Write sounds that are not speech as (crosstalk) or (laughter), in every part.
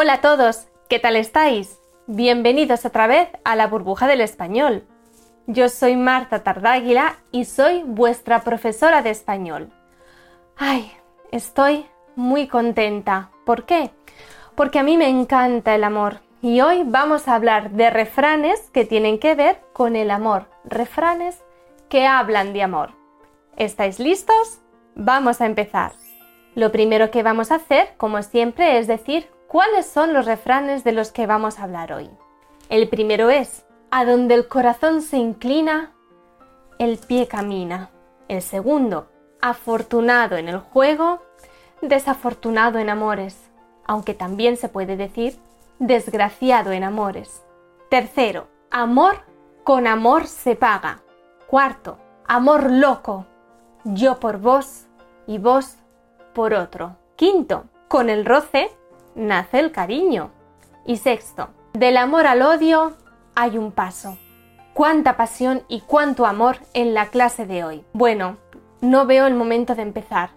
Hola a todos, ¿qué tal estáis? Bienvenidos otra vez a la burbuja del español. Yo soy Marta Tardáguila y soy vuestra profesora de español. Ay, estoy muy contenta. ¿Por qué? Porque a mí me encanta el amor y hoy vamos a hablar de refranes que tienen que ver con el amor. Refranes que hablan de amor. ¿Estáis listos? Vamos a empezar. Lo primero que vamos a hacer, como siempre, es decir ¿Cuáles son los refranes de los que vamos a hablar hoy? El primero es, a donde el corazón se inclina, el pie camina. El segundo, afortunado en el juego, desafortunado en amores, aunque también se puede decir desgraciado en amores. Tercero, amor con amor se paga. Cuarto, amor loco, yo por vos y vos por otro. Quinto, con el roce nace el cariño. Y sexto, del amor al odio hay un paso. Cuánta pasión y cuánto amor en la clase de hoy. Bueno, no veo el momento de empezar.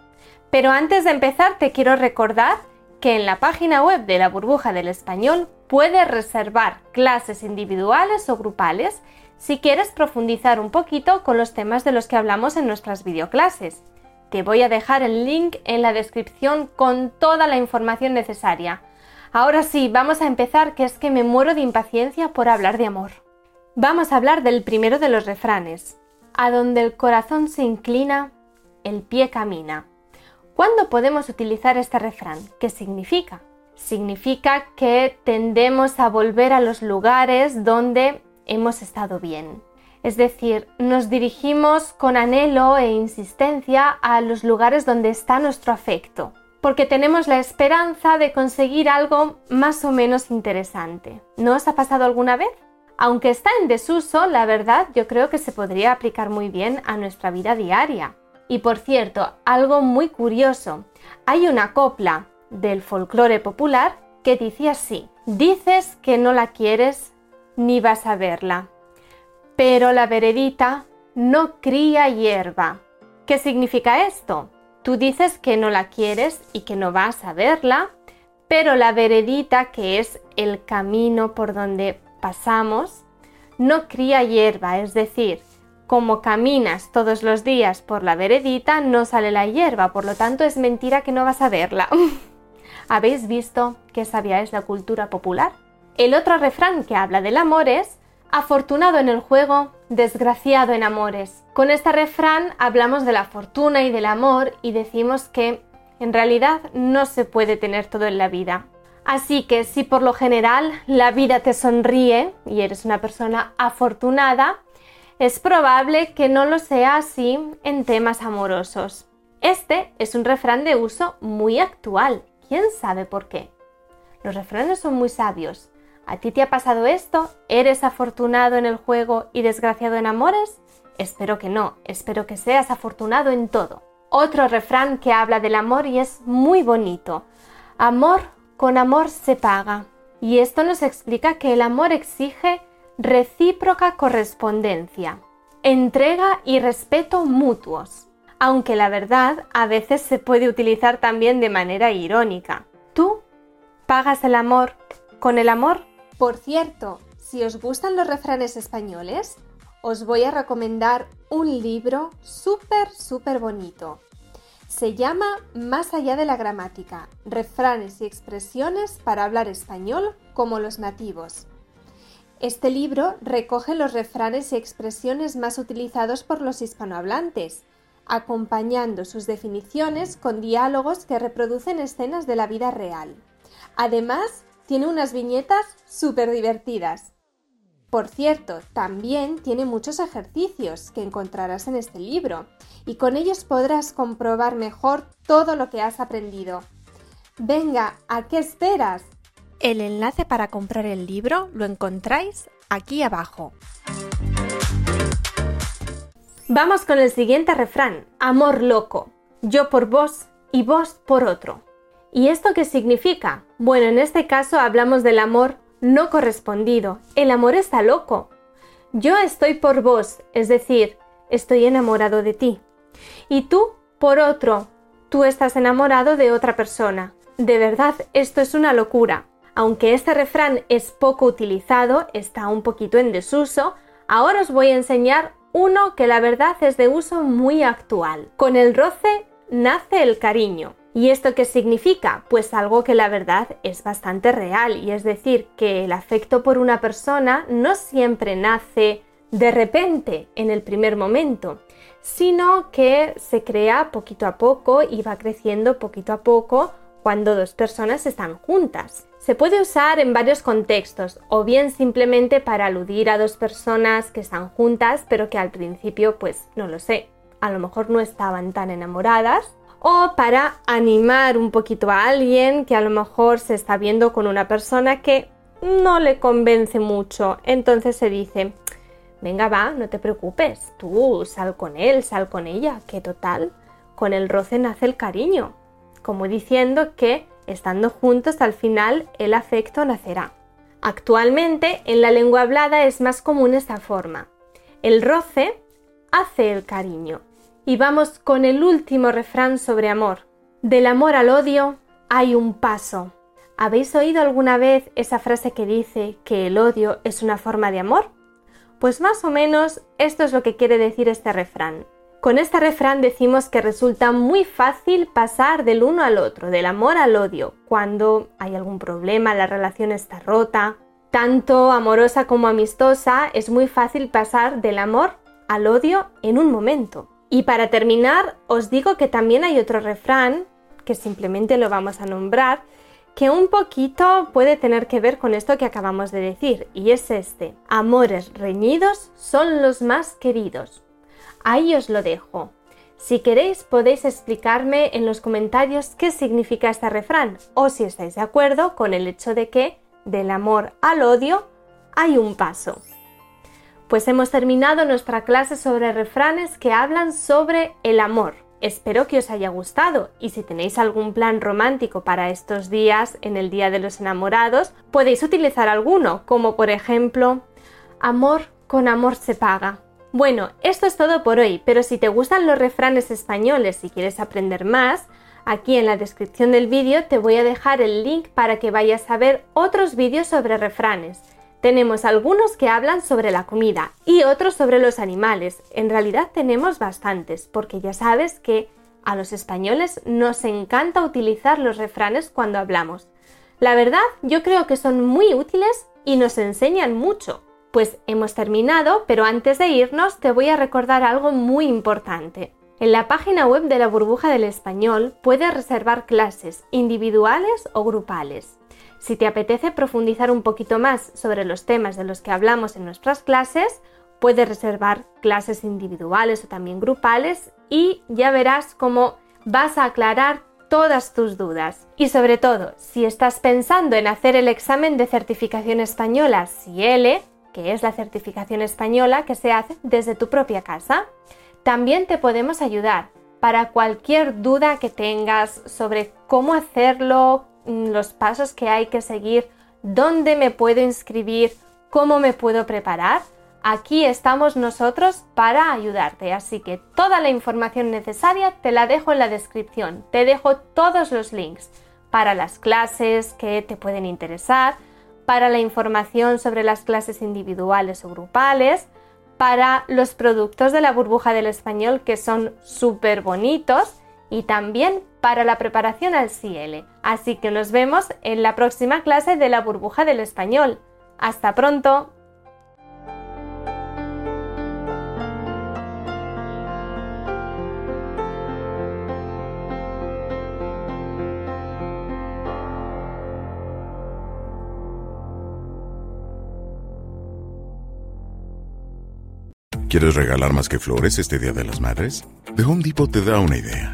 Pero antes de empezar te quiero recordar que en la página web de la burbuja del español puedes reservar clases individuales o grupales si quieres profundizar un poquito con los temas de los que hablamos en nuestras videoclases. Te voy a dejar el link en la descripción con toda la información necesaria. Ahora sí, vamos a empezar, que es que me muero de impaciencia por hablar de amor. Vamos a hablar del primero de los refranes. A donde el corazón se inclina, el pie camina. ¿Cuándo podemos utilizar este refrán? ¿Qué significa? Significa que tendemos a volver a los lugares donde hemos estado bien. Es decir, nos dirigimos con anhelo e insistencia a los lugares donde está nuestro afecto, porque tenemos la esperanza de conseguir algo más o menos interesante. ¿No os ha pasado alguna vez? Aunque está en desuso, la verdad yo creo que se podría aplicar muy bien a nuestra vida diaria. Y por cierto, algo muy curioso, hay una copla del folclore popular que dice así, dices que no la quieres ni vas a verla pero la veredita no cría hierba. ¿Qué significa esto? Tú dices que no la quieres y que no vas a verla, pero la veredita, que es el camino por donde pasamos, no cría hierba, es decir, como caminas todos los días por la veredita, no sale la hierba, por lo tanto es mentira que no vas a verla. (laughs) ¿Habéis visto que sabia es la cultura popular? El otro refrán que habla del amor es Afortunado en el juego, desgraciado en amores. Con este refrán hablamos de la fortuna y del amor y decimos que en realidad no se puede tener todo en la vida. Así que si por lo general la vida te sonríe y eres una persona afortunada, es probable que no lo sea así en temas amorosos. Este es un refrán de uso muy actual. ¿Quién sabe por qué? Los refranes son muy sabios ¿A ti te ha pasado esto? ¿Eres afortunado en el juego y desgraciado en amores? Espero que no, espero que seas afortunado en todo. Otro refrán que habla del amor y es muy bonito. Amor con amor se paga. Y esto nos explica que el amor exige recíproca correspondencia, entrega y respeto mutuos, aunque la verdad a veces se puede utilizar también de manera irónica. ¿Tú pagas el amor con el amor? Por cierto, si os gustan los refranes españoles, os voy a recomendar un libro súper, súper bonito. Se llama Más allá de la gramática, refranes y expresiones para hablar español como los nativos. Este libro recoge los refranes y expresiones más utilizados por los hispanohablantes, acompañando sus definiciones con diálogos que reproducen escenas de la vida real. Además, tiene unas viñetas súper divertidas. Por cierto, también tiene muchos ejercicios que encontrarás en este libro y con ellos podrás comprobar mejor todo lo que has aprendido. Venga, ¿a qué esperas? El enlace para comprar el libro lo encontráis aquí abajo. Vamos con el siguiente refrán. Amor loco. Yo por vos y vos por otro. ¿Y esto qué significa? Bueno, en este caso hablamos del amor no correspondido. El amor está loco. Yo estoy por vos, es decir, estoy enamorado de ti. Y tú por otro. Tú estás enamorado de otra persona. De verdad, esto es una locura. Aunque este refrán es poco utilizado, está un poquito en desuso, ahora os voy a enseñar uno que la verdad es de uso muy actual. Con el roce nace el cariño. ¿Y esto qué significa? Pues algo que la verdad es bastante real, y es decir, que el afecto por una persona no siempre nace de repente en el primer momento, sino que se crea poquito a poco y va creciendo poquito a poco cuando dos personas están juntas. Se puede usar en varios contextos, o bien simplemente para aludir a dos personas que están juntas, pero que al principio, pues no lo sé, a lo mejor no estaban tan enamoradas, o para animar un poquito a alguien que a lo mejor se está viendo con una persona que no le convence mucho. Entonces se dice, venga va, no te preocupes, tú sal con él, sal con ella, que total, con el roce nace el cariño como diciendo que estando juntos al final el afecto nacerá. Actualmente en la lengua hablada es más común esta forma. El roce hace el cariño. Y vamos con el último refrán sobre amor. Del amor al odio hay un paso. ¿Habéis oído alguna vez esa frase que dice que el odio es una forma de amor? Pues más o menos esto es lo que quiere decir este refrán. Con este refrán decimos que resulta muy fácil pasar del uno al otro, del amor al odio, cuando hay algún problema, la relación está rota. Tanto amorosa como amistosa, es muy fácil pasar del amor al odio en un momento. Y para terminar, os digo que también hay otro refrán, que simplemente lo vamos a nombrar, que un poquito puede tener que ver con esto que acabamos de decir, y es este. Amores reñidos son los más queridos. Ahí os lo dejo. Si queréis podéis explicarme en los comentarios qué significa este refrán o si estáis de acuerdo con el hecho de que del amor al odio hay un paso. Pues hemos terminado nuestra clase sobre refranes que hablan sobre el amor. Espero que os haya gustado y si tenéis algún plan romántico para estos días, en el Día de los Enamorados, podéis utilizar alguno, como por ejemplo, amor con amor se paga bueno, esto es todo por hoy, pero si te gustan los refranes españoles y quieres aprender más, aquí en la descripción del vídeo te voy a dejar el link para que vayas a ver otros vídeos sobre refranes. Tenemos algunos que hablan sobre la comida y otros sobre los animales. En realidad tenemos bastantes, porque ya sabes que a los españoles nos encanta utilizar los refranes cuando hablamos. La verdad, yo creo que son muy útiles y nos enseñan mucho. Pues hemos terminado, pero antes de irnos te voy a recordar algo muy importante. En la página web de la burbuja del español puedes reservar clases individuales o grupales. Si te apetece profundizar un poquito más sobre los temas de los que hablamos en nuestras clases, puedes reservar clases individuales o también grupales y ya verás cómo vas a aclarar todas tus dudas. Y sobre todo, si estás pensando en hacer el examen de certificación española CIELE, que es la certificación española que se hace desde tu propia casa. También te podemos ayudar para cualquier duda que tengas sobre cómo hacerlo, los pasos que hay que seguir, dónde me puedo inscribir, cómo me puedo preparar. Aquí estamos nosotros para ayudarte, así que toda la información necesaria te la dejo en la descripción. Te dejo todos los links para las clases que te pueden interesar, para la información sobre las clases individuales o grupales, para los productos de la burbuja del español que son súper bonitos y también para la preparación al CL. Así que nos vemos en la próxima clase de la burbuja del español. Hasta pronto. ¿Quieres regalar más que flores este Día de las Madres? The Home Depot te da una idea.